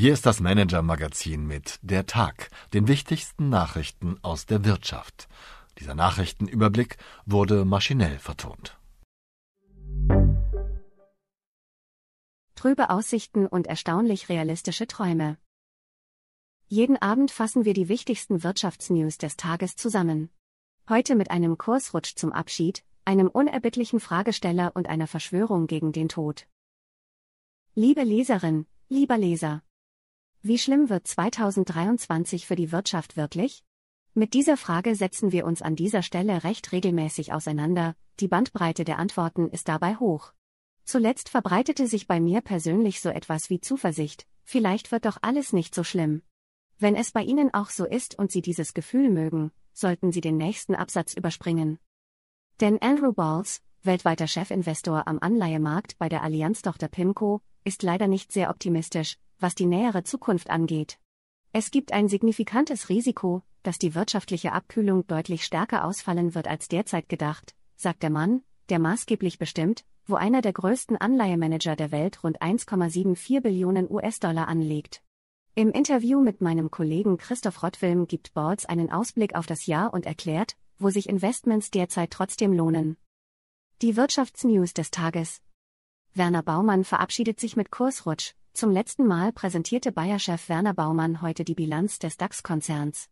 Hier ist das Manager-Magazin mit Der Tag, den wichtigsten Nachrichten aus der Wirtschaft. Dieser Nachrichtenüberblick wurde maschinell vertont. Trübe Aussichten und erstaunlich realistische Träume. Jeden Abend fassen wir die wichtigsten Wirtschaftsnews des Tages zusammen. Heute mit einem Kursrutsch zum Abschied, einem unerbittlichen Fragesteller und einer Verschwörung gegen den Tod. Liebe Leserin, lieber Leser, wie schlimm wird 2023 für die Wirtschaft wirklich? Mit dieser Frage setzen wir uns an dieser Stelle recht regelmäßig auseinander, die Bandbreite der Antworten ist dabei hoch. Zuletzt verbreitete sich bei mir persönlich so etwas wie Zuversicht, vielleicht wird doch alles nicht so schlimm. Wenn es bei Ihnen auch so ist und Sie dieses Gefühl mögen, sollten Sie den nächsten Absatz überspringen. Denn Andrew Balls, weltweiter Chefinvestor am Anleihemarkt bei der Allianz-Tochter PIMCO, ist leider nicht sehr optimistisch, was die nähere Zukunft angeht. Es gibt ein signifikantes Risiko, dass die wirtschaftliche Abkühlung deutlich stärker ausfallen wird als derzeit gedacht, sagt der Mann, der maßgeblich bestimmt, wo einer der größten Anleihemanager der Welt rund 1,74 Billionen US-Dollar anlegt. Im Interview mit meinem Kollegen Christoph Rottwilm gibt Balls einen Ausblick auf das Jahr und erklärt, wo sich Investments derzeit trotzdem lohnen. Die Wirtschaftsnews des Tages. Werner Baumann verabschiedet sich mit Kursrutsch, zum letzten Mal präsentierte Bayer-Chef Werner Baumann heute die Bilanz des DAX-Konzerns.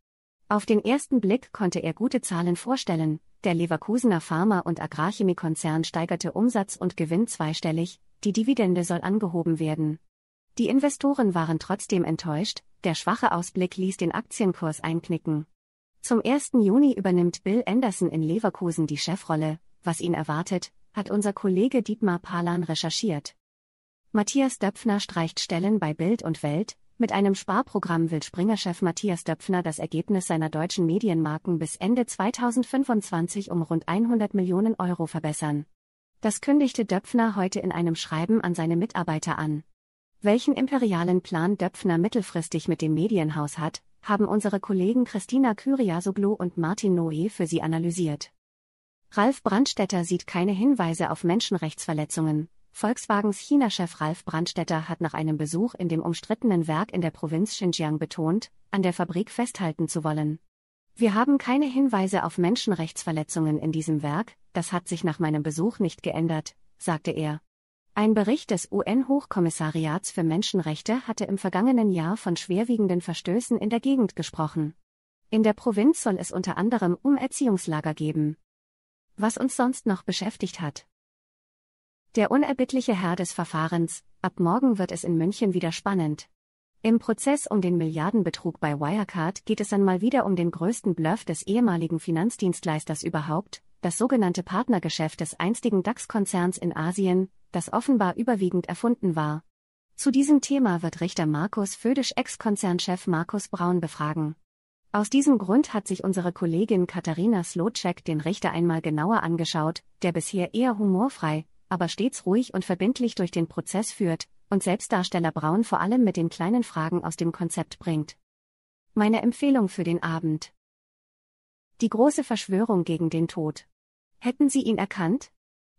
Auf den ersten Blick konnte er gute Zahlen vorstellen, der Leverkusener Pharma- und Agrarchemiekonzern steigerte Umsatz und Gewinn zweistellig, die Dividende soll angehoben werden. Die Investoren waren trotzdem enttäuscht, der schwache Ausblick ließ den Aktienkurs einknicken. Zum 1. Juni übernimmt Bill Anderson in Leverkusen die Chefrolle, was ihn erwartet, hat unser Kollege Dietmar Palan recherchiert. Matthias Döpfner streicht Stellen bei Bild und Welt. Mit einem Sparprogramm will Springer-Chef Matthias Döpfner das Ergebnis seiner deutschen Medienmarken bis Ende 2025 um rund 100 Millionen Euro verbessern. Das kündigte Döpfner heute in einem Schreiben an seine Mitarbeiter an. Welchen imperialen Plan Döpfner mittelfristig mit dem Medienhaus hat, haben unsere Kollegen Christina Kyriasoglu und Martin Noé für sie analysiert. Ralf Brandstetter sieht keine Hinweise auf Menschenrechtsverletzungen, Volkswagens China-Chef Ralf Brandstetter hat nach einem Besuch in dem umstrittenen Werk in der Provinz Xinjiang betont, an der Fabrik festhalten zu wollen. Wir haben keine Hinweise auf Menschenrechtsverletzungen in diesem Werk, das hat sich nach meinem Besuch nicht geändert, sagte er. Ein Bericht des UN-Hochkommissariats für Menschenrechte hatte im vergangenen Jahr von schwerwiegenden Verstößen in der Gegend gesprochen. In der Provinz soll es unter anderem um Erziehungslager geben. Was uns sonst noch beschäftigt hat. Der unerbittliche Herr des Verfahrens, ab morgen wird es in München wieder spannend. Im Prozess um den Milliardenbetrug bei Wirecard geht es dann mal wieder um den größten Bluff des ehemaligen Finanzdienstleisters überhaupt, das sogenannte Partnergeschäft des einstigen DAX-Konzerns in Asien, das offenbar überwiegend erfunden war. Zu diesem Thema wird Richter Markus Födisch Ex-Konzernchef Markus Braun befragen. Aus diesem Grund hat sich unsere Kollegin Katharina Slotschek den Richter einmal genauer angeschaut, der bisher eher humorfrei, aber stets ruhig und verbindlich durch den Prozess führt und Selbstdarsteller Braun vor allem mit den kleinen Fragen aus dem Konzept bringt. Meine Empfehlung für den Abend. Die große Verschwörung gegen den Tod. Hätten Sie ihn erkannt?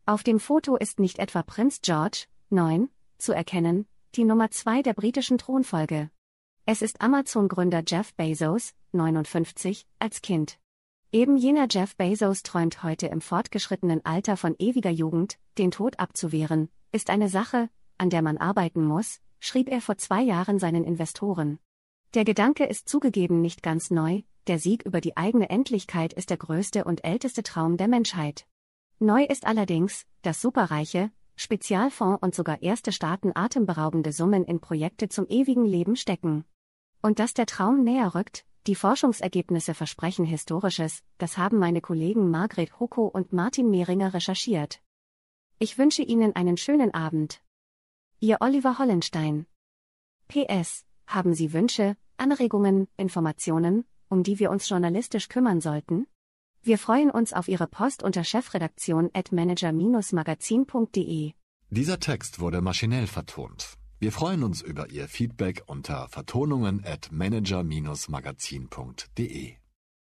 Auf dem Foto ist nicht etwa Prinz George, 9, zu erkennen, die Nummer 2 der britischen Thronfolge. Es ist Amazon-Gründer Jeff Bezos, 59, als Kind. Eben jener Jeff Bezos träumt heute im fortgeschrittenen Alter von ewiger Jugend, den Tod abzuwehren, ist eine Sache, an der man arbeiten muss, schrieb er vor zwei Jahren seinen Investoren. Der Gedanke ist zugegeben nicht ganz neu, der Sieg über die eigene Endlichkeit ist der größte und älteste Traum der Menschheit. Neu ist allerdings, dass Superreiche, Spezialfonds und sogar erste Staaten atemberaubende Summen in Projekte zum ewigen Leben stecken. Und dass der Traum näher rückt, die Forschungsergebnisse versprechen Historisches, das haben meine Kollegen Margret Hoko und Martin Mehringer recherchiert. Ich wünsche Ihnen einen schönen Abend. Ihr Oliver Hollenstein. PS. Haben Sie Wünsche, Anregungen, Informationen, um die wir uns journalistisch kümmern sollten? Wir freuen uns auf Ihre Post unter chefredaktion at manager-magazin.de. Dieser Text wurde maschinell vertont. Wir freuen uns über Ihr Feedback unter vertonungen at manager-magazin.de.